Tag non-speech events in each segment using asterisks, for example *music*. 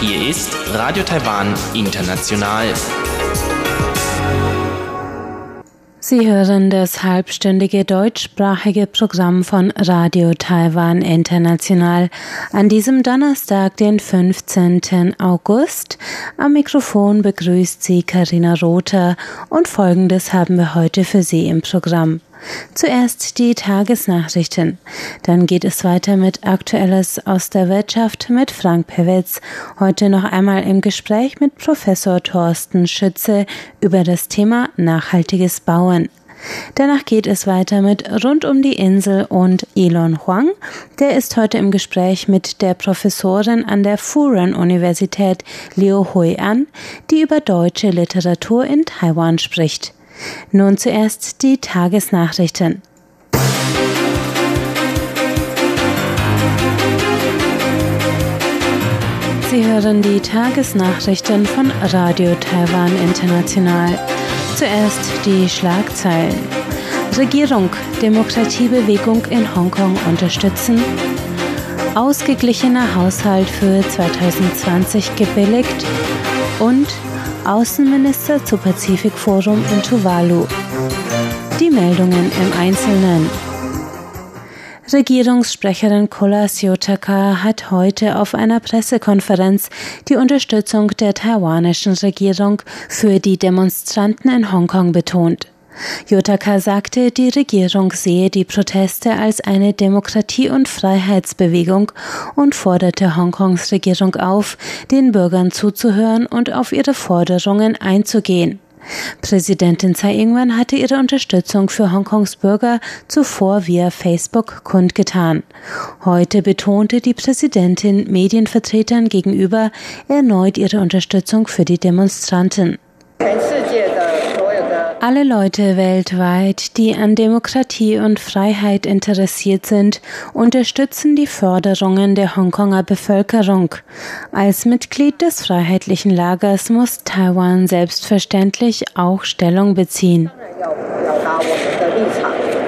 Hier ist Radio Taiwan International. Sie hören das halbstündige deutschsprachige Programm von Radio Taiwan International an diesem Donnerstag, den 15. August. Am Mikrofon begrüßt Sie Karina Rother und Folgendes haben wir heute für Sie im Programm. Zuerst die Tagesnachrichten. Dann geht es weiter mit Aktuelles aus der Wirtschaft mit Frank Pewitz. Heute noch einmal im Gespräch mit Professor Thorsten Schütze über das Thema nachhaltiges Bauen. Danach geht es weiter mit Rund um die Insel und Elon Huang. Der ist heute im Gespräch mit der Professorin an der Furen Universität Liu Hui an, die über deutsche Literatur in Taiwan spricht. Nun zuerst die Tagesnachrichten. Sie hören die Tagesnachrichten von Radio Taiwan International. Zuerst die Schlagzeilen. Regierung Demokratiebewegung in Hongkong unterstützen. Ausgeglichener Haushalt für 2020 gebilligt und Außenminister zu Pazifikforum in Tuvalu. Die Meldungen im Einzelnen. Regierungssprecherin Kolas Yotaka hat heute auf einer Pressekonferenz die Unterstützung der taiwanischen Regierung für die Demonstranten in Hongkong betont. Yotaka sagte, die Regierung sehe die Proteste als eine Demokratie- und Freiheitsbewegung und forderte Hongkongs Regierung auf, den Bürgern zuzuhören und auf ihre Forderungen einzugehen. Präsidentin Tsai Ing-wen hatte ihre Unterstützung für Hongkongs Bürger zuvor via Facebook kundgetan. Heute betonte die Präsidentin Medienvertretern gegenüber erneut ihre Unterstützung für die Demonstranten. Alle Leute weltweit, die an Demokratie und Freiheit interessiert sind, unterstützen die Forderungen der Hongkonger Bevölkerung. Als Mitglied des freiheitlichen Lagers muss Taiwan selbstverständlich auch Stellung beziehen.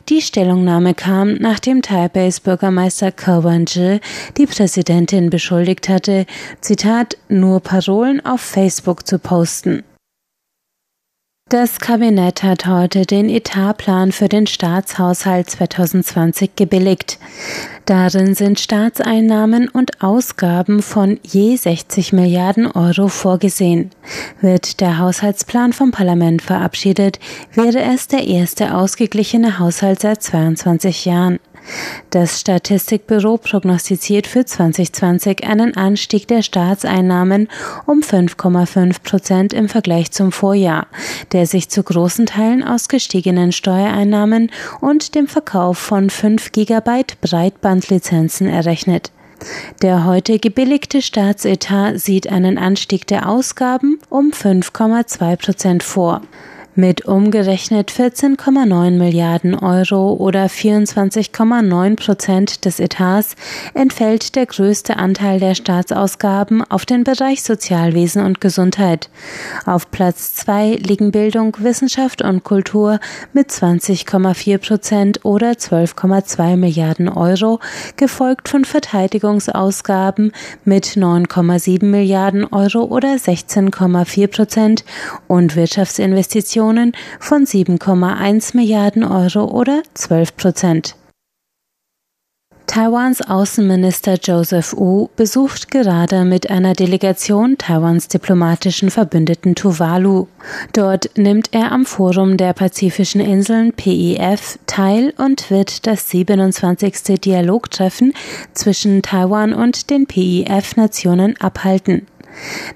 Die Stellungnahme kam, nachdem Taipeis Bürgermeister Ko Wen-je die Präsidentin beschuldigt hatte, Zitat, nur Parolen auf Facebook zu posten. Das Kabinett hat heute den Etatplan für den Staatshaushalt 2020 gebilligt. Darin sind Staatseinnahmen und Ausgaben von je 60 Milliarden Euro vorgesehen. Wird der Haushaltsplan vom Parlament verabschiedet, wäre es der erste ausgeglichene Haushalt seit 22 Jahren. Das Statistikbüro prognostiziert für 2020 einen Anstieg der Staatseinnahmen um 5,5 Prozent im Vergleich zum Vorjahr, der sich zu großen Teilen aus gestiegenen Steuereinnahmen und dem Verkauf von 5 Gigabyte Breitbandlizenzen errechnet. Der heute gebilligte Staatsetat sieht einen Anstieg der Ausgaben um 5,2 Prozent vor. Mit umgerechnet 14,9 Milliarden Euro oder 24,9 Prozent des Etats entfällt der größte Anteil der Staatsausgaben auf den Bereich Sozialwesen und Gesundheit. Auf Platz zwei liegen Bildung, Wissenschaft und Kultur mit 20,4 Prozent oder 12,2 Milliarden Euro, gefolgt von Verteidigungsausgaben mit 9,7 Milliarden Euro oder 16,4 Prozent und Wirtschaftsinvestitionen Investitionen von 7,1 Milliarden Euro oder 12 Prozent. Taiwans Außenminister Joseph Wu besucht gerade mit einer Delegation Taiwans diplomatischen Verbündeten Tuvalu. Dort nimmt er am Forum der Pazifischen Inseln PIF teil und wird das 27. Dialogtreffen zwischen Taiwan und den PIF-Nationen abhalten.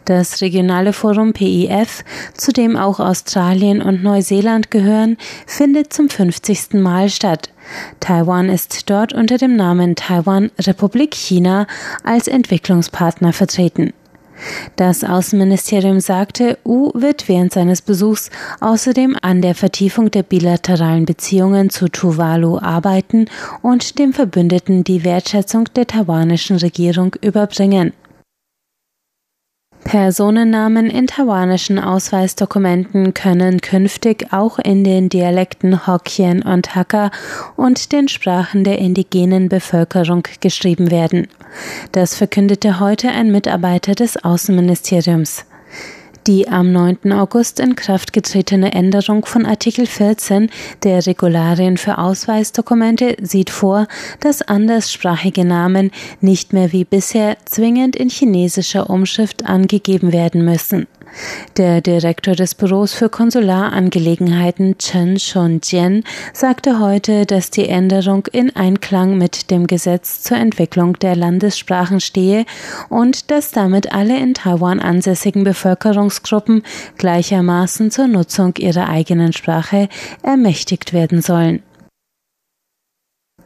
Das regionale Forum PIF, zu dem auch Australien und Neuseeland gehören, findet zum 50. Mal statt. Taiwan ist dort unter dem Namen Taiwan Republik China als Entwicklungspartner vertreten. Das Außenministerium sagte, U wird während seines Besuchs außerdem an der Vertiefung der bilateralen Beziehungen zu Tuvalu arbeiten und dem Verbündeten die Wertschätzung der taiwanischen Regierung überbringen. Personennamen in taiwanischen Ausweisdokumenten können künftig auch in den Dialekten Hokkien und Hakka und den Sprachen der indigenen Bevölkerung geschrieben werden. Das verkündete heute ein Mitarbeiter des Außenministeriums. Die am 9. August in Kraft getretene Änderung von Artikel 14 der Regularien für Ausweisdokumente sieht vor, dass anderssprachige Namen nicht mehr wie bisher zwingend in chinesischer Umschrift angegeben werden müssen. Der Direktor des Büros für Konsularangelegeinheiten Chen Shonjian sagte heute, dass die Änderung in Einklang mit dem Gesetz zur Entwicklung der Landessprachen stehe und dass damit alle in Taiwan ansässigen Bevölkerungsgruppen gleichermaßen zur Nutzung ihrer eigenen Sprache ermächtigt werden sollen.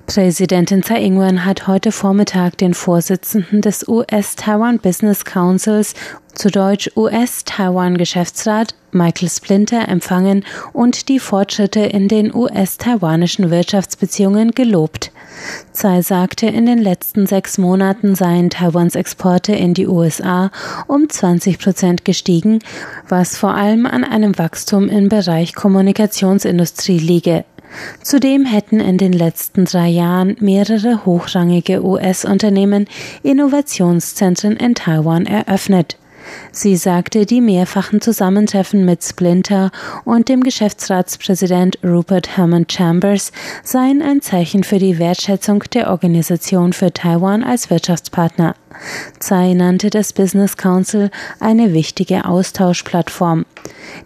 Präsidentin Tsai Ing-wen hat heute Vormittag den Vorsitzenden des US-Taiwan Business Councils, zu Deutsch US-Taiwan-Geschäftsrat, Michael Splinter empfangen und die Fortschritte in den US-taiwanischen Wirtschaftsbeziehungen gelobt. Tsai sagte, in den letzten sechs Monaten seien Taiwans Exporte in die USA um 20 Prozent gestiegen, was vor allem an einem Wachstum im Bereich Kommunikationsindustrie liege. Zudem hätten in den letzten drei Jahren mehrere hochrangige US-Unternehmen Innovationszentren in Taiwan eröffnet. Sie sagte, die mehrfachen Zusammentreffen mit Splinter und dem Geschäftsratspräsident Rupert Herman Chambers seien ein Zeichen für die Wertschätzung der Organisation für Taiwan als Wirtschaftspartner. Tsai nannte das Business Council eine wichtige Austauschplattform.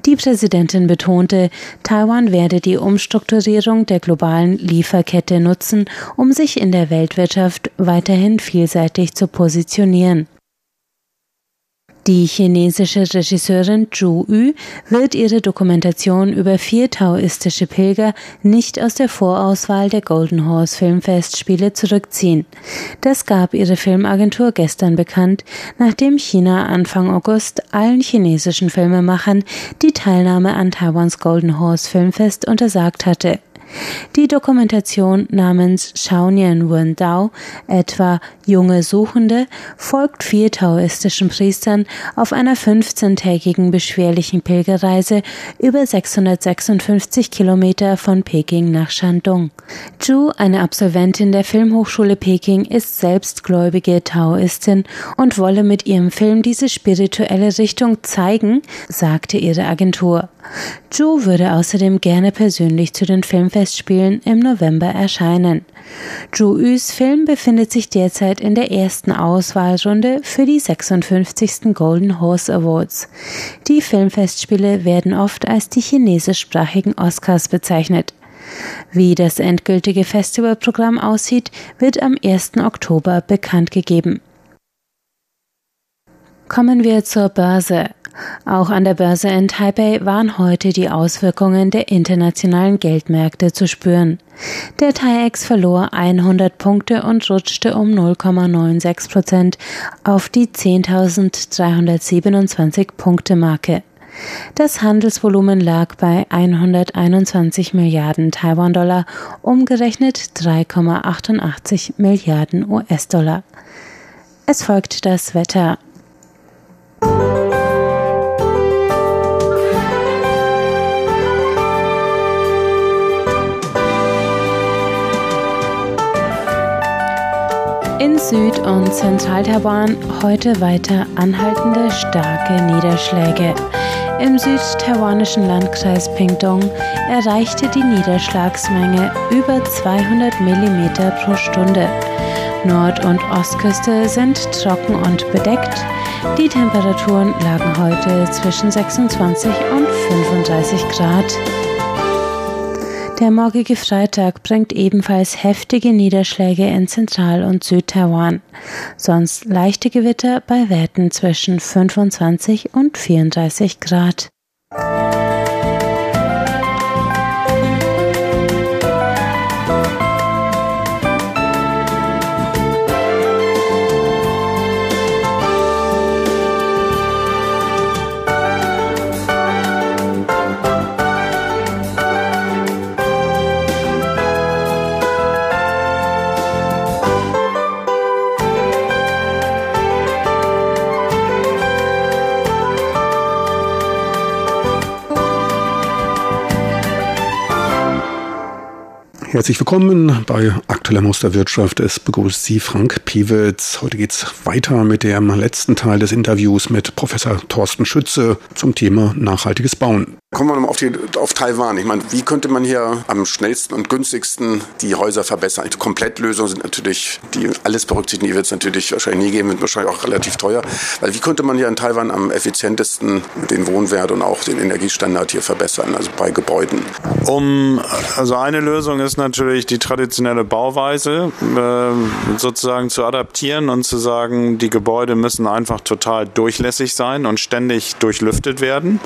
Die Präsidentin betonte, Taiwan werde die Umstrukturierung der globalen Lieferkette nutzen, um sich in der Weltwirtschaft weiterhin vielseitig zu positionieren. Die chinesische Regisseurin Zhu Yu wird ihre Dokumentation über vier taoistische Pilger nicht aus der Vorauswahl der Golden Horse Filmfestspiele zurückziehen. Das gab ihre Filmagentur gestern bekannt, nachdem China Anfang August allen chinesischen Filmemachern die Teilnahme an Taiwans Golden Horse Filmfest untersagt hatte. Die Dokumentation namens Shaonian Wendao, etwa Junge Suchende, folgt vier taoistischen Priestern auf einer 15-tägigen beschwerlichen Pilgerreise über 656 Kilometer von Peking nach Shandong. Zhu, eine Absolventin der Filmhochschule Peking, ist selbstgläubige Taoistin und wolle mit ihrem Film diese spirituelle Richtung zeigen, sagte ihre Agentur. Zhu würde außerdem gerne persönlich zu den Filmfestspielen im November erscheinen. Zhu Yus Film befindet sich derzeit in der ersten Auswahlrunde für die 56. Golden Horse Awards. Die Filmfestspiele werden oft als die chinesischsprachigen Oscars bezeichnet. Wie das endgültige Festivalprogramm aussieht, wird am 1. Oktober bekannt gegeben. Kommen wir zur Börse. Auch an der Börse in Taipei waren heute die Auswirkungen der internationalen Geldmärkte zu spüren. Der TAIEX verlor 100 Punkte und rutschte um 0,96 Prozent auf die 10.327 Punkte Marke. Das Handelsvolumen lag bei 121 Milliarden Taiwan-Dollar, umgerechnet 3,88 Milliarden US-Dollar. Es folgt das Wetter. Süd- und Zentral-Taiwan heute weiter anhaltende starke Niederschläge. Im südtaiwanischen Landkreis Pingdong erreichte die Niederschlagsmenge über 200 mm pro Stunde. Nord- und Ostküste sind trocken und bedeckt. Die Temperaturen lagen heute zwischen 26 und 35 Grad. Der morgige Freitag bringt ebenfalls heftige Niederschläge in Zentral- und Südtaiwan, sonst leichte Gewitter bei Werten zwischen 25 und 34 Grad. Herzlich willkommen bei Aktueller Musterwirtschaft. Es begrüßt Sie Frank Piewitz. Heute geht es weiter mit dem letzten Teil des Interviews mit Professor Thorsten Schütze zum Thema nachhaltiges Bauen. Kommen wir nochmal auf, die, auf Taiwan. Ich meine, wie könnte man hier am schnellsten und günstigsten die Häuser verbessern? Die Komplettlösungen sind natürlich, die alles berücksichtigen, die wird es natürlich wahrscheinlich nie geben, wird wahrscheinlich auch relativ teuer. Weil wie könnte man hier in Taiwan am effizientesten den Wohnwert und auch den Energiestandard hier verbessern, also bei Gebäuden? Um, also eine Lösung ist natürlich die traditionelle Bauweise äh, sozusagen zu adaptieren und zu sagen, die Gebäude müssen einfach total durchlässig sein und ständig durchlüftet werden.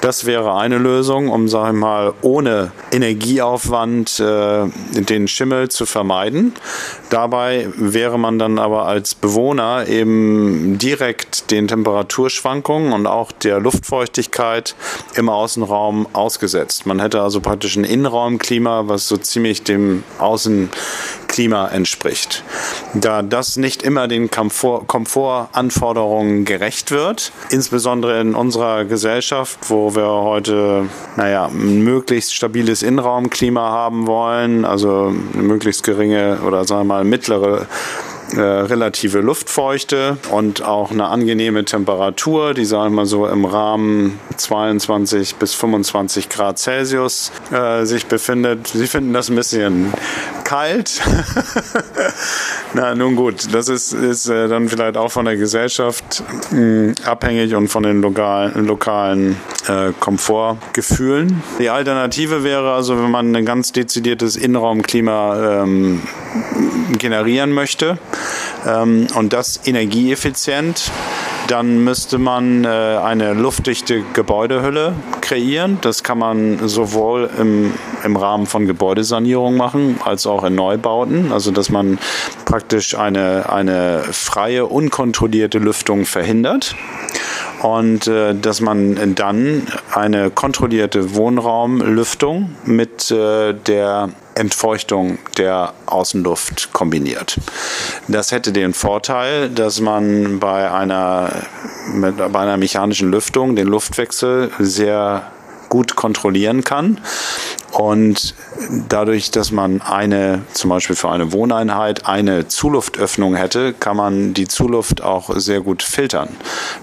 Das wäre eine Lösung, um, sag ich mal, ohne Energieaufwand äh, den Schimmel zu vermeiden. Dabei wäre man dann aber als Bewohner eben direkt den Temperaturschwankungen und auch der Luftfeuchtigkeit im Außenraum ausgesetzt. Man hätte also praktisch ein Innenraumklima, was so ziemlich dem Außenklima entspricht. Da das nicht immer den Komfort, Komfortanforderungen gerecht wird, insbesondere in unserer Gesellschaft, wo wir heute naja, ein möglichst stabiles Innenraumklima haben wollen, also eine möglichst geringe oder sagen wir mal mittlere äh, relative Luftfeuchte und auch eine angenehme Temperatur, die sagen wir so im Rahmen 22 bis 25 Grad Celsius äh, sich befindet. Sie finden das ein bisschen kalt. *laughs* Na, nun gut, das ist, ist äh, dann vielleicht auch von der Gesellschaft mh, hm, abhängig und von den lokalen, lokalen äh, Komfortgefühlen. Die Alternative wäre also, wenn man ein ganz dezidiertes Innenraumklima ähm, generieren möchte ähm, und das energieeffizient, dann müsste man äh, eine luftdichte Gebäudehülle kreieren. Das kann man sowohl im, im Rahmen von Gebäudesanierung machen, als auch in Neubauten. Also dass man praktisch eine, eine freie, unkontrollierte Lüftung verhindert und äh, dass man dann eine kontrollierte Wohnraumlüftung mit äh, der Entfeuchtung der Außenluft kombiniert. Das hätte den Vorteil, dass man bei einer, bei einer mechanischen Lüftung den Luftwechsel sehr gut kontrollieren kann. Und dadurch, dass man eine, zum Beispiel für eine Wohneinheit, eine Zuluftöffnung hätte, kann man die Zuluft auch sehr gut filtern.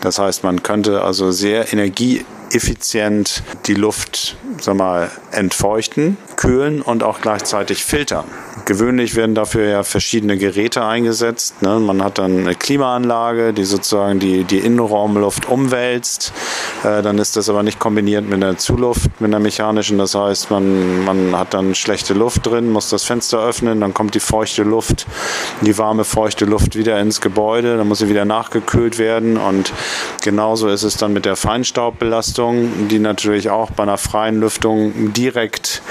Das heißt, man könnte also sehr energieeffizient die Luft sag mal, entfeuchten, kühlen und auch gleichzeitig filtern. Gewöhnlich werden dafür ja verschiedene Geräte eingesetzt. Ne? Man hat dann eine Klimaanlage, die sozusagen die, die Innenraumluft umwälzt. Äh, dann ist das aber nicht kombiniert mit einer Zuluft, mit einer mechanischen. Das heißt, man, man hat dann schlechte Luft drin, muss das Fenster öffnen, dann kommt die feuchte Luft, die warme, feuchte Luft wieder ins Gebäude, dann muss sie wieder nachgekühlt werden. Und genauso ist es dann mit der Feinstaubbelastung, die natürlich auch bei einer freien Lüftung direkt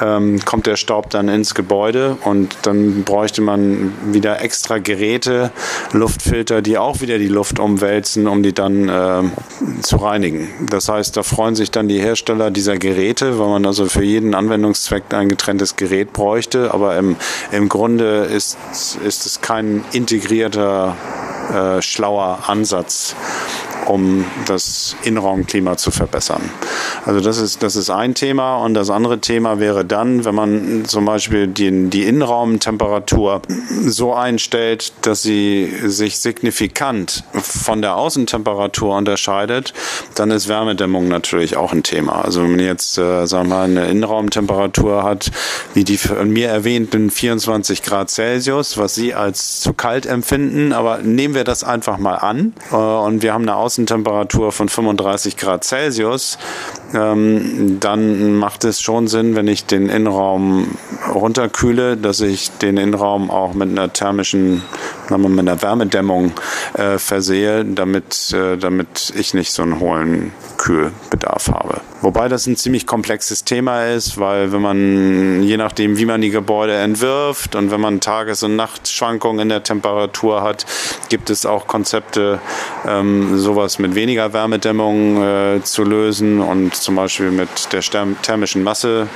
ähm, kommt der Staub dann ins Gebäude und dann bräuchte man wieder extra Geräte, Luftfilter, die auch wieder die Luft umwälzen, um die dann äh, zu reinigen. Das heißt, da freuen sich dann die Hersteller dieser Geräte, weil man also für jeden Anwendungszweck ein getrenntes Gerät bräuchte, aber im, im Grunde ist, ist es kein integrierter, äh, schlauer Ansatz um das Innenraumklima zu verbessern. Also das ist, das ist ein Thema. Und das andere Thema wäre dann, wenn man zum Beispiel die, die Innenraumtemperatur so einstellt, dass sie sich signifikant von der Außentemperatur unterscheidet, dann ist Wärmedämmung natürlich auch ein Thema. Also wenn man jetzt, äh, sagen wir mal, eine Innenraumtemperatur hat, wie die von mir erwähnten 24 Grad Celsius, was Sie als zu kalt empfinden, aber nehmen wir das einfach mal an äh, und wir haben eine Außen Außentemperatur von 35 Grad Celsius, dann macht es schon Sinn, wenn ich den Innenraum runterkühle, dass ich den Innenraum auch mit einer thermischen, mit einer Wärmedämmung äh, versehe, damit, äh, damit ich nicht so einen hohen Kühlbedarf habe. Wobei das ein ziemlich komplexes Thema ist, weil wenn man, je nachdem, wie man die Gebäude entwirft und wenn man Tages- und Nachtschwankungen in der Temperatur hat, gibt es auch Konzepte, ähm, sowas mit weniger Wärmedämmung äh, zu lösen und zum Beispiel mit der thermischen Masse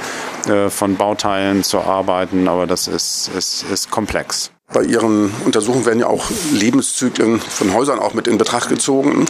äh, von Bauteilen zu arbeiten. Aber das ist, ist, ist komplex. Bei Ihren Untersuchungen werden ja auch Lebenszyklen von Häusern auch mit in Betracht gezogen.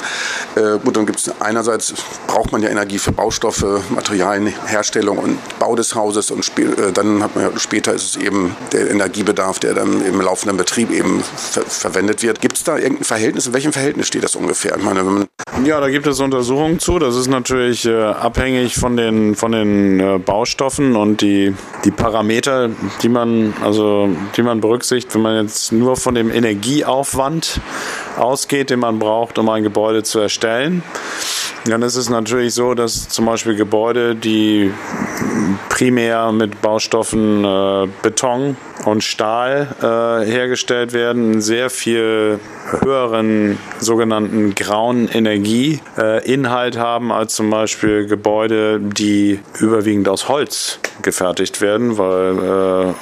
Äh, gut, dann gibt es einerseits braucht man ja Energie für Baustoffe, Materialien, Herstellung und Bau des Hauses und äh, dann hat man ja später ist es eben der Energiebedarf, der dann im laufenden Betrieb eben ver verwendet wird. Gibt es da irgendein Verhältnis? In welchem Verhältnis steht das ungefähr? Ich meine, ja, da gibt es Untersuchungen zu. Das ist natürlich äh, abhängig von den von den äh, Baustoffen und die die Parameter, die man also die man berücksichtigt, wenn man jetzt nur von dem Energieaufwand ausgeht, den man braucht, um ein Gebäude zu erstellen, dann ist es natürlich so, dass zum Beispiel Gebäude, die primär mit Baustoffen äh, Beton und Stahl äh, hergestellt werden, einen sehr viel höheren sogenannten grauen Energieinhalt äh, haben als zum Beispiel Gebäude, die überwiegend aus Holz gefertigt werden, weil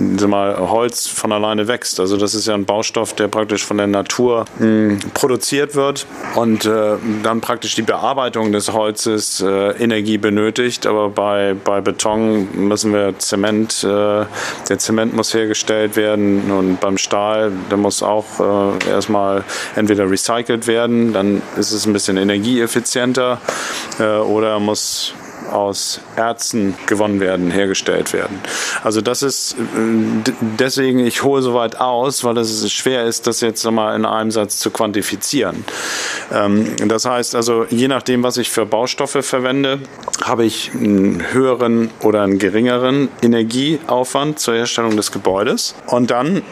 äh, mal Holz von alleine wächst. Also das ist ja ein Baustoff, der praktisch von der Natur mh, hm, produziert wird und äh, dann praktisch die Bearbeitung des Holzes äh, Energie benötigt. Aber bei, bei Beton müssen wir Zement, äh, der Zement muss hergestellt werden und beim Stahl, der muss auch äh, erstmal entweder recycelt werden, dann ist es ein bisschen energieeffizienter äh, oder muss aus Erzen gewonnen werden, hergestellt werden. Also das ist äh, deswegen, ich hole so weit aus, weil es schwer ist, das jetzt mal in einem Satz zu quantifizieren. Ähm, das heißt also, je nachdem, was ich für Baustoffe verwende, habe ich einen höheren oder einen geringeren Energieaufwand zur Herstellung des Gebäudes. Und dann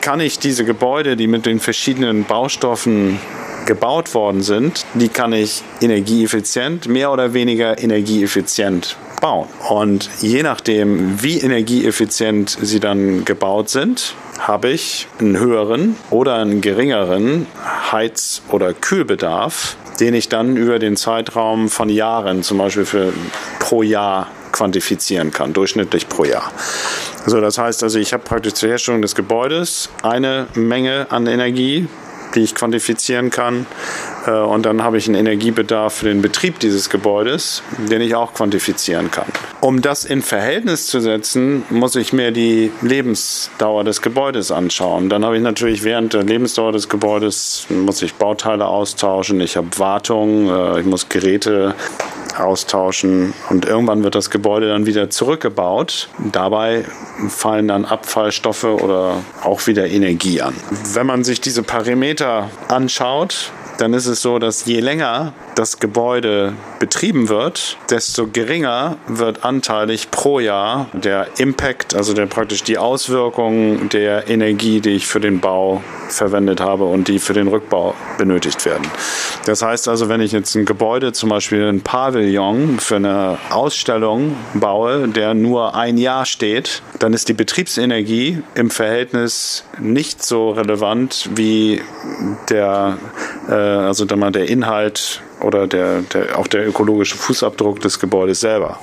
kann ich diese Gebäude, die mit den verschiedenen Baustoffen gebaut worden sind, die kann ich energieeffizient, mehr oder weniger energieeffizient bauen. Und je nachdem, wie energieeffizient sie dann gebaut sind, habe ich einen höheren oder einen geringeren Heiz- oder Kühlbedarf, den ich dann über den Zeitraum von Jahren, zum Beispiel für pro Jahr quantifizieren kann, durchschnittlich pro Jahr. So, das heißt also, ich habe praktisch zur Herstellung des Gebäudes eine Menge an Energie, die ich quantifizieren kann. Äh, und dann habe ich einen Energiebedarf für den Betrieb dieses Gebäudes, den ich auch quantifizieren kann. Um das in Verhältnis zu setzen, muss ich mir die Lebensdauer des Gebäudes anschauen. Dann habe ich natürlich während der Lebensdauer des Gebäudes muss ich Bauteile austauschen, ich habe Wartung, äh, ich muss Geräte austauschen und irgendwann wird das Gebäude dann wieder zurückgebaut. Dabei fallen dann Abfallstoffe oder auch wieder Energie an. Wenn man sich diese Parameter anschaut, dann ist es so, dass je länger das Gebäude betrieben wird, desto geringer wird anteilig pro Jahr der Impact, also der praktisch die Auswirkungen der Energie, die ich für den Bau verwendet habe und die für den Rückbau benötigt werden. Das heißt also, wenn ich jetzt ein Gebäude, zum Beispiel ein Pavillon für eine Ausstellung baue, der nur ein Jahr steht, dann ist die Betriebsenergie im Verhältnis nicht so relevant wie der, äh, also der Inhalt oder der, der, auch der ökologische Fußabdruck des Gebäudes selber.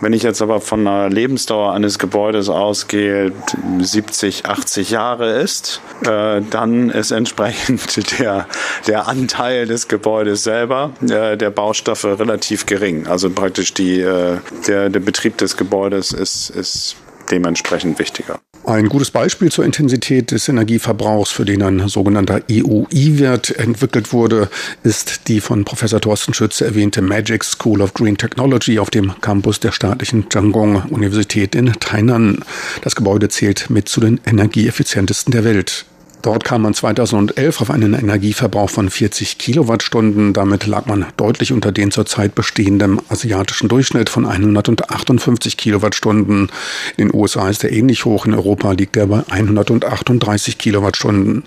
Wenn ich jetzt aber von einer Lebensdauer eines Gebäudes ausgehe, 70, 80 Jahre ist, äh, dann ist entsprechend *laughs* der, der Anteil des Gebäudes selber, äh, der Baustoffe relativ gering. Also praktisch die, äh, der, der Betrieb des Gebäudes ist, ist dementsprechend wichtiger. Ein gutes Beispiel zur Intensität des Energieverbrauchs, für den ein sogenannter EUI-Wert entwickelt wurde, ist die von Professor Thorsten Schütze erwähnte Magic School of Green Technology auf dem Campus der staatlichen Jiangong-Universität in Tainan. Das Gebäude zählt mit zu den energieeffizientesten der Welt. Dort kam man 2011 auf einen Energieverbrauch von 40 Kilowattstunden. Damit lag man deutlich unter den zurzeit bestehenden asiatischen Durchschnitt von 158 Kilowattstunden. In den USA ist er ähnlich hoch, in Europa liegt er bei 138 Kilowattstunden.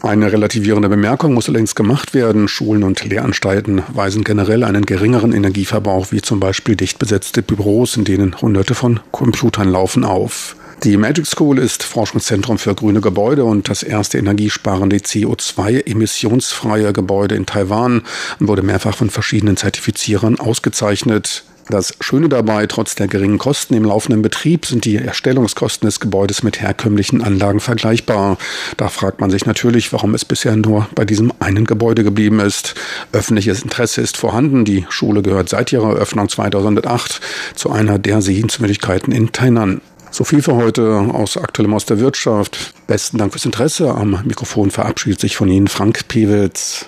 Eine relativierende Bemerkung muss allerdings gemacht werden. Schulen und Lehranstalten weisen generell einen geringeren Energieverbrauch wie zum Beispiel dicht besetzte Büros, in denen hunderte von Computern laufen, auf. Die Magic School ist Forschungszentrum für grüne Gebäude und das erste energiesparende CO2-emissionsfreie Gebäude in Taiwan und wurde mehrfach von verschiedenen Zertifizierern ausgezeichnet. Das Schöne dabei, trotz der geringen Kosten im laufenden Betrieb sind die Erstellungskosten des Gebäudes mit herkömmlichen Anlagen vergleichbar. Da fragt man sich natürlich, warum es bisher nur bei diesem einen Gebäude geblieben ist. Öffentliches Interesse ist vorhanden. Die Schule gehört seit ihrer Eröffnung 2008 zu einer der Sehenswürdigkeiten in Tainan. So viel für heute aus Aktuellem aus der Wirtschaft. Besten Dank fürs Interesse. Am Mikrofon verabschiedet sich von Ihnen Frank Pewitz.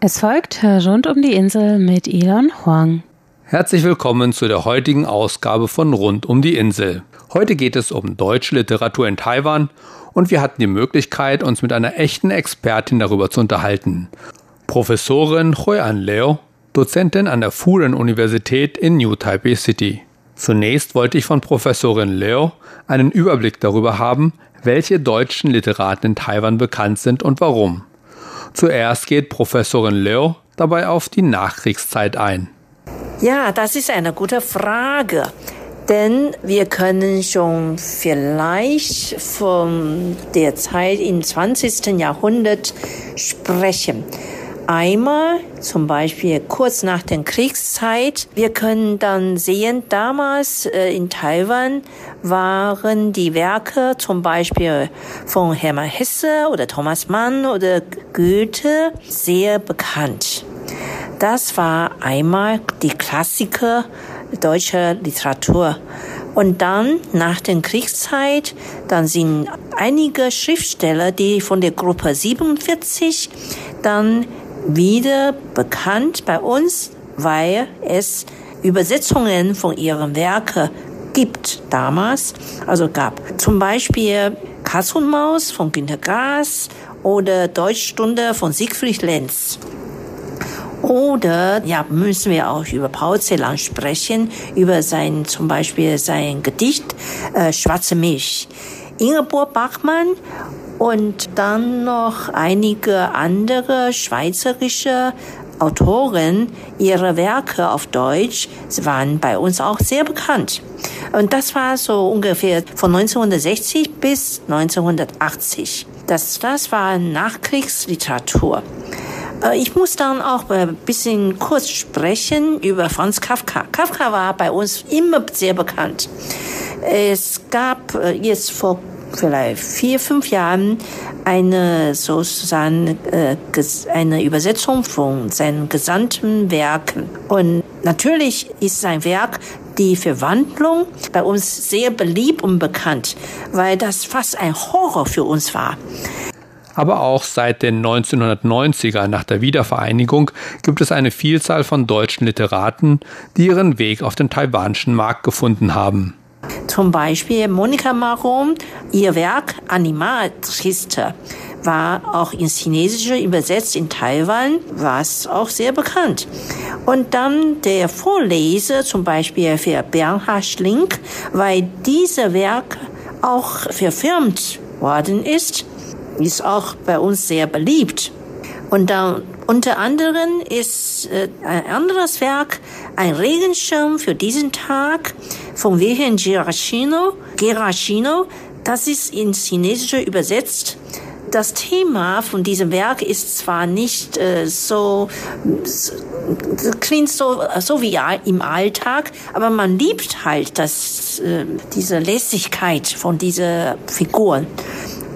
Es folgt Rund um die Insel mit Elon Huang. Herzlich willkommen zu der heutigen Ausgabe von Rund um die Insel. Heute geht es um deutsche Literatur in Taiwan und wir hatten die Möglichkeit, uns mit einer echten Expertin darüber zu unterhalten. Professorin Hui An Leo, Dozentin an der Furen-Universität in New Taipei City. Zunächst wollte ich von Professorin Leo einen Überblick darüber haben, welche deutschen Literaten in Taiwan bekannt sind und warum. Zuerst geht Professorin Leo dabei auf die Nachkriegszeit ein. Ja, das ist eine gute Frage. Denn wir können schon vielleicht von der Zeit im 20. Jahrhundert sprechen. Einmal zum Beispiel kurz nach der Kriegszeit. Wir können dann sehen, damals äh, in Taiwan waren die Werke zum Beispiel von Hermann Hesse oder Thomas Mann oder Goethe sehr bekannt. Das war einmal die Klassiker deutscher Literatur. Und dann nach der Kriegszeit, dann sind einige Schriftsteller, die von der Gruppe 47 dann wieder bekannt bei uns, weil es Übersetzungen von ihren Werken gibt damals. Also gab zum Beispiel Katz und Maus von Günter Grass oder Deutschstunde von Siegfried Lenz. Oder ja, müssen wir auch über Paul Celan sprechen, über sein zum Beispiel sein Gedicht äh, Schwarze Milch. Ingeborg Bachmann und dann noch einige andere schweizerische Autoren, ihre Werke auf Deutsch waren bei uns auch sehr bekannt. Und das war so ungefähr von 1960 bis 1980. Das, das war Nachkriegsliteratur. Äh, ich muss dann auch ein bisschen kurz sprechen über Franz Kafka. Kafka war bei uns immer sehr bekannt. Es gab äh, jetzt vor vielleicht vier, fünf Jahren eine sozusagen äh, eine Übersetzung von seinen gesamten Werken. Und natürlich ist sein Werk die Verwandlung bei uns sehr beliebt und bekannt, weil das fast ein Horror für uns war aber auch seit den 1990er nach der Wiedervereinigung gibt es eine Vielzahl von deutschen Literaten, die ihren Weg auf den taiwanischen Markt gefunden haben. Zum Beispiel Monika Maron, ihr Werk Animaltriste war auch ins Chinesische übersetzt in Taiwan, war es auch sehr bekannt. Und dann der Vorleser, zum Beispiel für Bernhard Schlink, weil dieser Werk auch verfilmt worden ist, ist auch bei uns sehr beliebt. Und dann unter anderem ist äh, ein anderes Werk, ein Regenschirm für diesen Tag von Wilhelm Gerashino. Gerashino, das ist ins Chinesische übersetzt. Das Thema von diesem Werk ist zwar nicht äh, so, klingt so so wie im Alltag, aber man liebt halt das äh, diese Lässigkeit von dieser Figuren.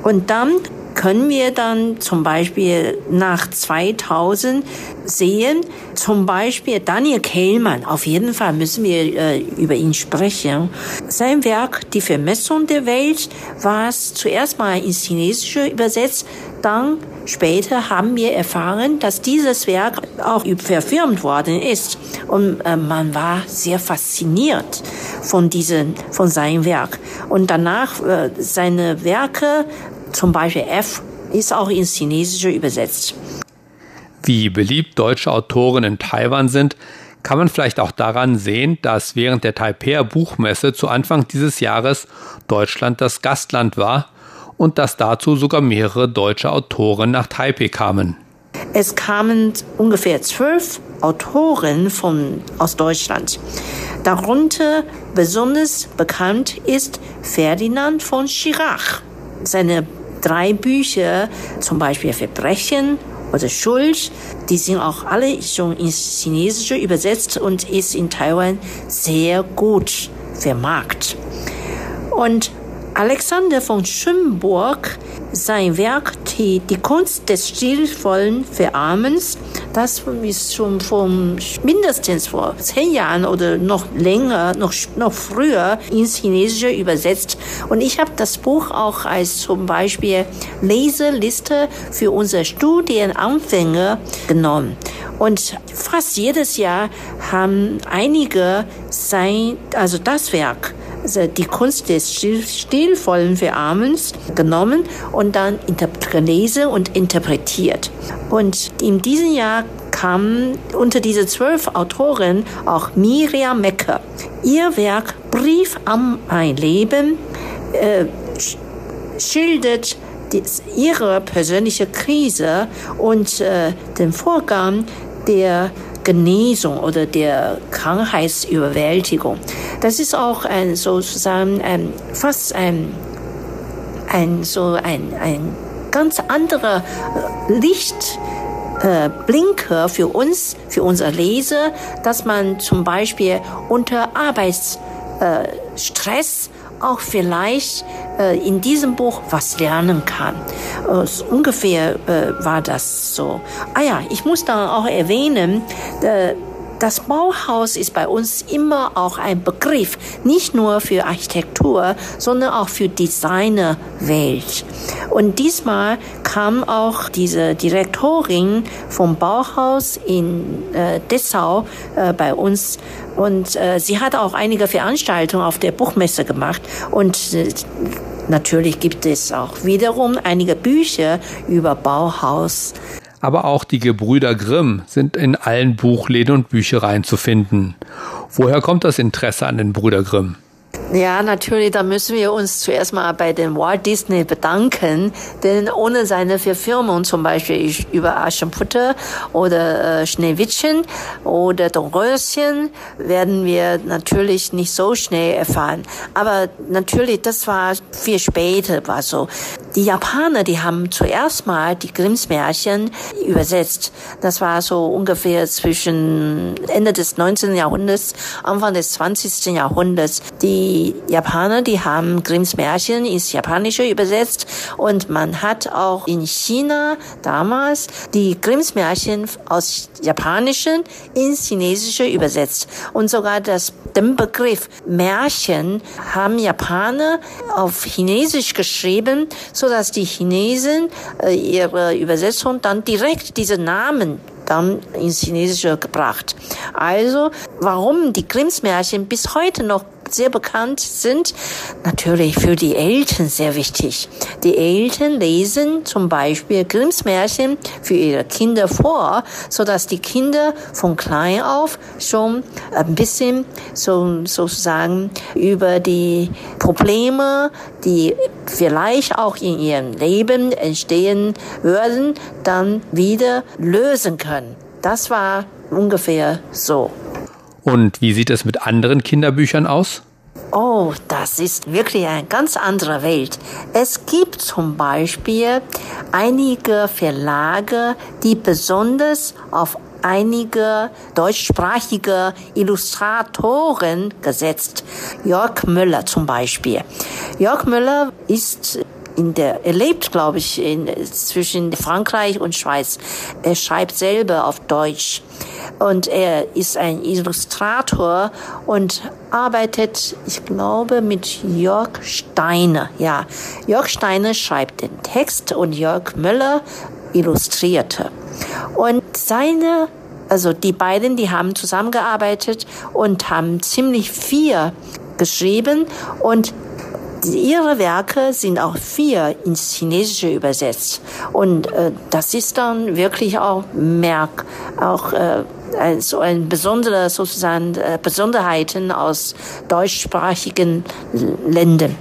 Und dann können wir dann zum Beispiel nach 2000 sehen, zum Beispiel Daniel Kehlmann, auf jeden Fall müssen wir äh, über ihn sprechen. Sein Werk Die Vermessung der Welt war zuerst mal ins Chinesische übersetzt, dann später haben wir erfahren, dass dieses Werk auch verfilmt worden ist und äh, man war sehr fasziniert von diesem, von seinem Werk. Und danach äh, seine Werke zum Beispiel F ist auch ins Chinesische übersetzt. Wie beliebt deutsche Autoren in Taiwan sind, kann man vielleicht auch daran sehen, dass während der Taipei Buchmesse zu Anfang dieses Jahres Deutschland das Gastland war und dass dazu sogar mehrere deutsche Autoren nach Taipei kamen. Es kamen ungefähr zwölf Autoren von, aus Deutschland. Darunter besonders bekannt ist Ferdinand von Schirach. Seine drei Bücher, zum Beispiel Verbrechen oder Schuld, die sind auch alle schon ins Chinesische übersetzt und ist in Taiwan sehr gut vermarkt. Und Alexander von Schönburg, sein Werk die, die Kunst des stilvollen Verarmens, das ist schon von mindestens vor zehn Jahren oder noch länger, noch, noch früher ins Chinesische übersetzt. Und ich habe das Buch auch als zum Beispiel Leseliste für unsere Studienanfänger genommen. Und fast jedes Jahr haben einige sein, also das Werk die Kunst des stilvollen Verarmens genommen und dann gelesen und interpretiert. Und in diesem Jahr kam unter diese zwölf Autoren auch Miriam Mecker. Ihr Werk Brief an mein Leben äh, schildert ihre persönliche Krise und äh, den Vorgang der Genesung oder der Krankheitsüberwältigung. Das ist auch ein sozusagen ein, fast ein, ein so ein, ein ganz anderer äh, Licht. Äh, für uns, für unser Leser, dass man zum Beispiel unter Arbeitsstress auch vielleicht äh, in diesem Buch was lernen kann. Äh, ungefähr äh, war das so. Ah ja, ich muss da auch erwähnen, äh, das Bauhaus ist bei uns immer auch ein Begriff, nicht nur für Architektur, sondern auch für Designerwelt. Und diesmal kam auch diese Direktorin vom Bauhaus in äh, Dessau äh, bei uns. Und äh, sie hat auch einige Veranstaltungen auf der Buchmesse gemacht. Und äh, Natürlich gibt es auch wiederum einige Bücher über Bauhaus aber auch die Gebrüder Grimm sind in allen Buchläden und Büchereien zu finden. Woher kommt das Interesse an den Brüder Grimm? Ja, natürlich, da müssen wir uns zuerst mal bei den Walt Disney bedanken, denn ohne seine Verfilmung, zum Beispiel über Aschenputtel oder äh, Schneewittchen oder Dornröschen, werden wir natürlich nicht so schnell erfahren. Aber natürlich, das war viel später, war so. Die Japaner, die haben zuerst mal die Grimms Märchen übersetzt. Das war so ungefähr zwischen Ende des 19. Jahrhunderts, Anfang des 20. Jahrhunderts. Die die Japaner, die haben Grimms Märchen ins Japanische übersetzt und man hat auch in China damals die Grimms Märchen aus Japanischen ins Chinesische übersetzt. Und sogar das, den Begriff Märchen haben Japaner auf Chinesisch geschrieben, so dass die Chinesen äh, ihre Übersetzung dann direkt diese Namen dann ins Chinesische gebracht. Also, warum die Grimms Märchen bis heute noch sehr bekannt sind, natürlich für die Eltern sehr wichtig. Die Eltern lesen zum Beispiel Grimms Märchen für ihre Kinder vor, so dass die Kinder von klein auf schon ein bisschen so, sozusagen über die Probleme, die vielleicht auch in ihrem Leben entstehen würden, dann wieder lösen können. Das war ungefähr so. Und wie sieht es mit anderen Kinderbüchern aus? Oh, das ist wirklich eine ganz andere Welt. Es gibt zum Beispiel einige Verlage, die besonders auf einige deutschsprachige Illustratoren gesetzt. Jörg Müller zum Beispiel. Jörg Müller ist in der, er lebt, glaube ich, in, zwischen Frankreich und Schweiz. Er schreibt selber auf Deutsch. Und er ist ein Illustrator und arbeitet, ich glaube, mit Jörg Steiner. Ja, Jörg Steiner schreibt den Text und Jörg Müller illustrierte. Und seine also die beiden, die haben zusammengearbeitet und haben ziemlich viel geschrieben und ihre Werke sind auch vier ins Chinesische übersetzt. Und äh, das ist dann wirklich auch Merk, auch äh, so ein besondere sozusagen äh, Besonderheiten aus deutschsprachigen Ländern.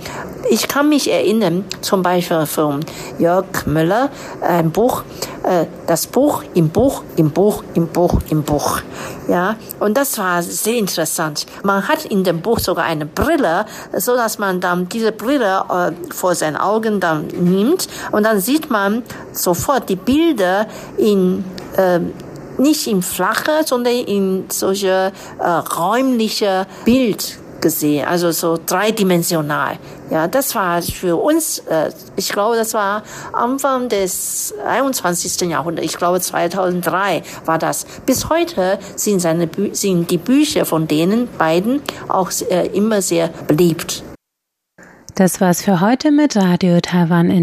Ich kann mich erinnern, zum Beispiel von Jörg Müller, ein Buch, äh, das Buch im Buch, im Buch, im Buch, im Buch. Ja, und das war sehr interessant. Man hat in dem Buch sogar eine Brille, so dass man dann diese Brille äh, vor seinen Augen dann nimmt und dann sieht man sofort die Bilder in äh, nicht in flache, sondern in solche äh, räumliche Bild gesehen, also so dreidimensional. Ja, das war für uns, äh, ich glaube, das war Anfang des 21. Jahrhunderts. Ich glaube, 2003 war das. Bis heute sind, seine, sind die Bücher von denen beiden auch äh, immer sehr beliebt. Das war's für heute mit Radio Taiwan International.